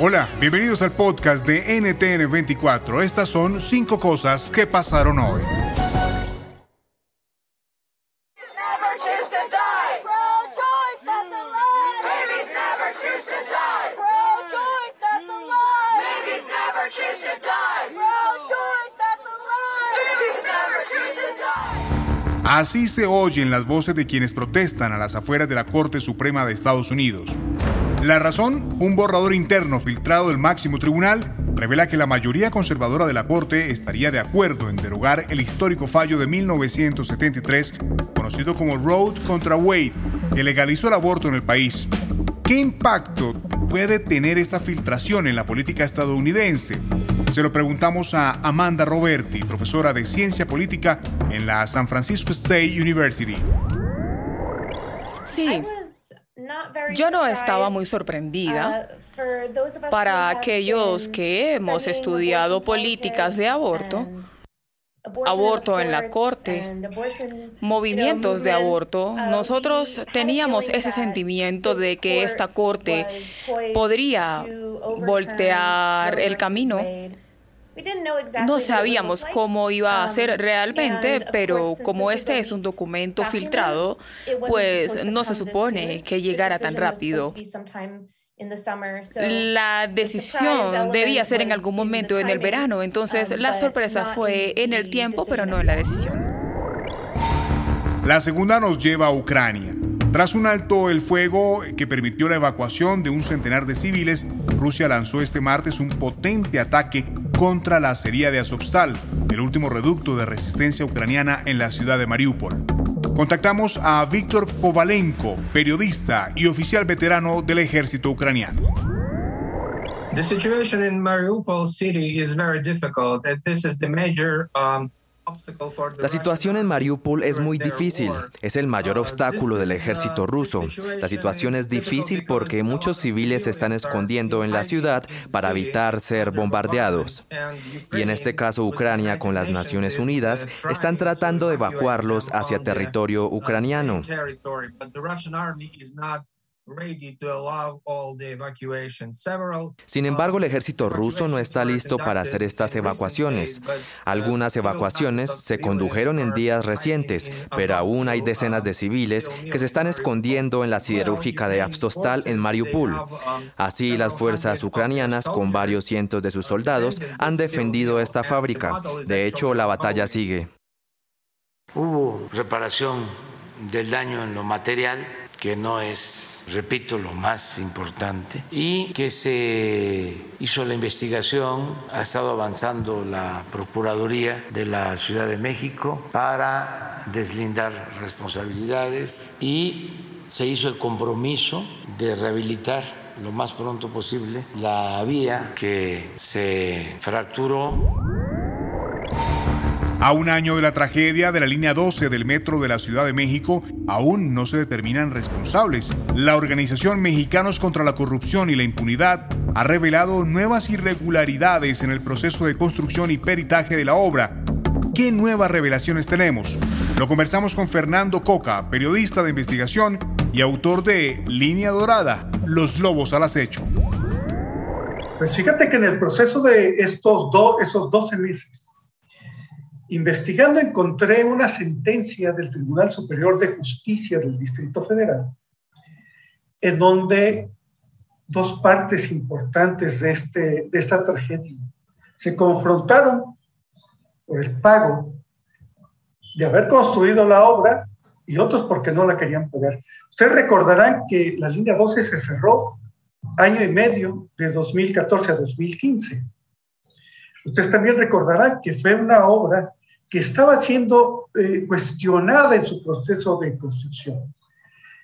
Hola, bienvenidos al podcast de NTN24. Estas son cinco cosas que pasaron hoy. Así se oyen las voces de quienes protestan a las afueras de la Corte Suprema de Estados Unidos. La razón, un borrador interno filtrado del máximo tribunal revela que la mayoría conservadora de la Corte estaría de acuerdo en derogar el histórico fallo de 1973, conocido como Roe contra Wade, que legalizó el aborto en el país. ¿Qué impacto puede tener esta filtración en la política estadounidense? Se lo preguntamos a Amanda Roberti, profesora de ciencia política en la San Francisco State University. Sí, yo no estaba muy sorprendida. Para aquellos que hemos estudiado políticas de aborto, aborto en la corte, movimientos de aborto, nosotros teníamos ese sentimiento de que esta corte podría voltear el camino. No sabíamos cómo iba a ser realmente, pero como este es un documento filtrado, pues no se supone que llegara tan rápido. La decisión debía ser en algún momento en el verano, entonces la sorpresa fue en el tiempo, pero no en la decisión. La segunda nos lleva a Ucrania. Tras un alto el fuego que permitió la evacuación de un centenar de civiles, Rusia lanzó este martes un potente ataque contra la acería de Azovstal, el último reducto de resistencia ucraniana en la ciudad de Mariupol. Contactamos a Víctor Kovalenko, periodista y oficial veterano del ejército ucraniano. The situation in Mariupol city is very difficult. This is the major um, La situación en Mariupol es muy difícil. Es el mayor obstáculo del ejército ruso. La situación es difícil porque muchos civiles se están escondiendo en la ciudad para evitar ser bombardeados. Y en este caso Ucrania con las Naciones Unidas están tratando de evacuarlos hacia territorio ucraniano. Sin embargo, el ejército ruso no está listo para hacer estas evacuaciones. Algunas evacuaciones se condujeron en días recientes, pero aún hay decenas de civiles que se están escondiendo en la siderúrgica de Azovstal en Mariupol. Así, las fuerzas ucranianas, con varios cientos de sus soldados, han defendido esta fábrica. De hecho, la batalla sigue. Hubo reparación del daño en lo material, que no es repito, lo más importante, y que se hizo la investigación, ha estado avanzando la Procuraduría de la Ciudad de México para deslindar responsabilidades y se hizo el compromiso de rehabilitar lo más pronto posible la vía que se fracturó a un año de la tragedia de la línea 12 del metro de la Ciudad de México, aún no se determinan responsables. La organización Mexicanos contra la Corrupción y la Impunidad ha revelado nuevas irregularidades en el proceso de construcción y peritaje de la obra. ¿Qué nuevas revelaciones tenemos? Lo conversamos con Fernando Coca, periodista de investigación y autor de Línea Dorada, Los Lobos al Acecho. Pues fíjate que en el proceso de estos dos, esos 12 meses, Investigando encontré una sentencia del Tribunal Superior de Justicia del Distrito Federal en donde dos partes importantes de, este, de esta tragedia. Se confrontaron por el pago de haber construido la obra y otros porque no la querían pagar. Ustedes recordarán que la línea 12 se cerró año y medio de 2014 a 2015. Ustedes también recordarán que fue una obra que estaba siendo eh, cuestionada en su proceso de construcción.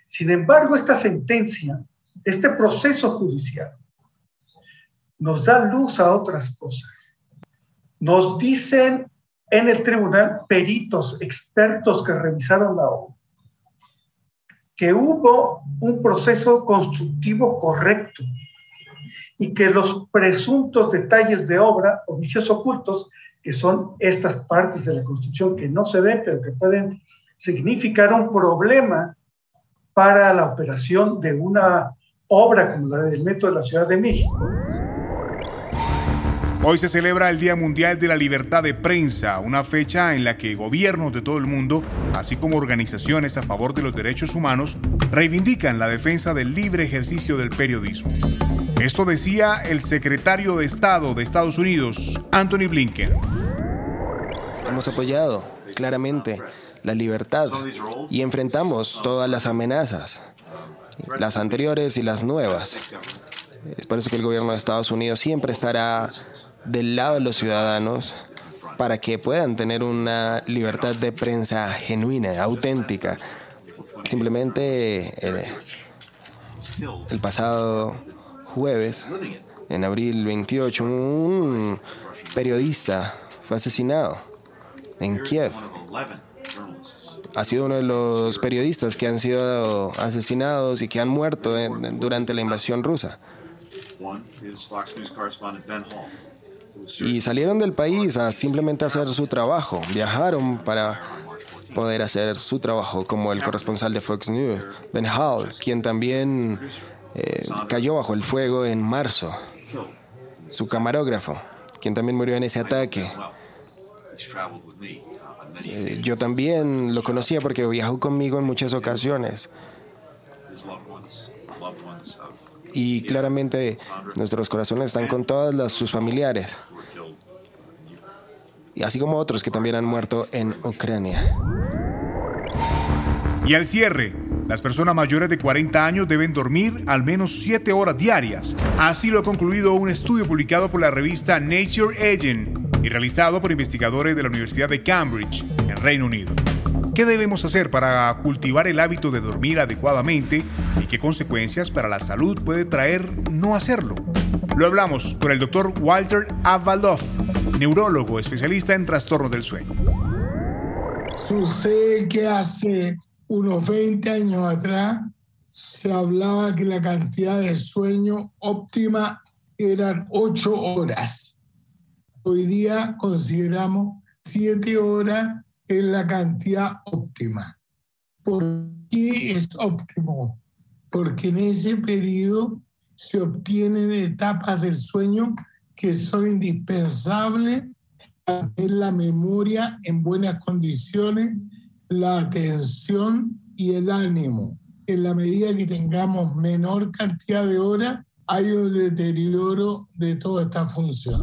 Sin embargo, esta sentencia, este proceso judicial, nos da luz a otras cosas. Nos dicen en el tribunal peritos, expertos que revisaron la obra, que hubo un proceso constructivo correcto y que los presuntos detalles de obra o vicios ocultos, que son estas partes de la construcción que no se ven, pero que pueden significar un problema para la operación de una obra como la del Metro de la Ciudad de México. Hoy se celebra el Día Mundial de la Libertad de Prensa, una fecha en la que gobiernos de todo el mundo, así como organizaciones a favor de los derechos humanos, reivindican la defensa del libre ejercicio del periodismo. Esto decía el secretario de Estado de Estados Unidos, Anthony Blinken. Hemos apoyado claramente la libertad y enfrentamos todas las amenazas, las anteriores y las nuevas. Es por eso que el gobierno de Estados Unidos siempre estará del lado de los ciudadanos para que puedan tener una libertad de prensa genuina, auténtica. Simplemente eh, el pasado jueves, en abril 28, un periodista fue asesinado en Kiev. Ha sido uno de los periodistas que han sido asesinados y que han muerto durante la invasión rusa y salieron del país a simplemente hacer su trabajo. Viajaron para poder hacer su trabajo, como el corresponsal de Fox News, Ben Hall, quien también eh, cayó bajo el fuego en marzo. Su camarógrafo, quien también murió en ese ataque. Eh, yo también lo conocía porque viajó conmigo en muchas ocasiones. Y claramente nuestros corazones están con todas sus familiares y así como otros que también han muerto en Ucrania. Y al cierre, las personas mayores de 40 años deben dormir al menos 7 horas diarias. Así lo ha concluido un estudio publicado por la revista Nature Agent y realizado por investigadores de la Universidad de Cambridge, en Reino Unido. ¿Qué debemos hacer para cultivar el hábito de dormir adecuadamente y qué consecuencias para la salud puede traer no hacerlo? Lo hablamos con el doctor Walter Avaloff, neurólogo especialista en trastornos del sueño. Sucede que hace unos 20 años atrás se hablaba que la cantidad de sueño óptima eran 8 horas. Hoy día consideramos 7 horas en la cantidad óptima. ¿Por qué es óptimo? Porque en ese periodo se obtienen etapas del sueño que son indispensables para tener la memoria en buenas condiciones, la atención y el ánimo. En la medida que tengamos menor cantidad de horas, hay un deterioro de toda esta función.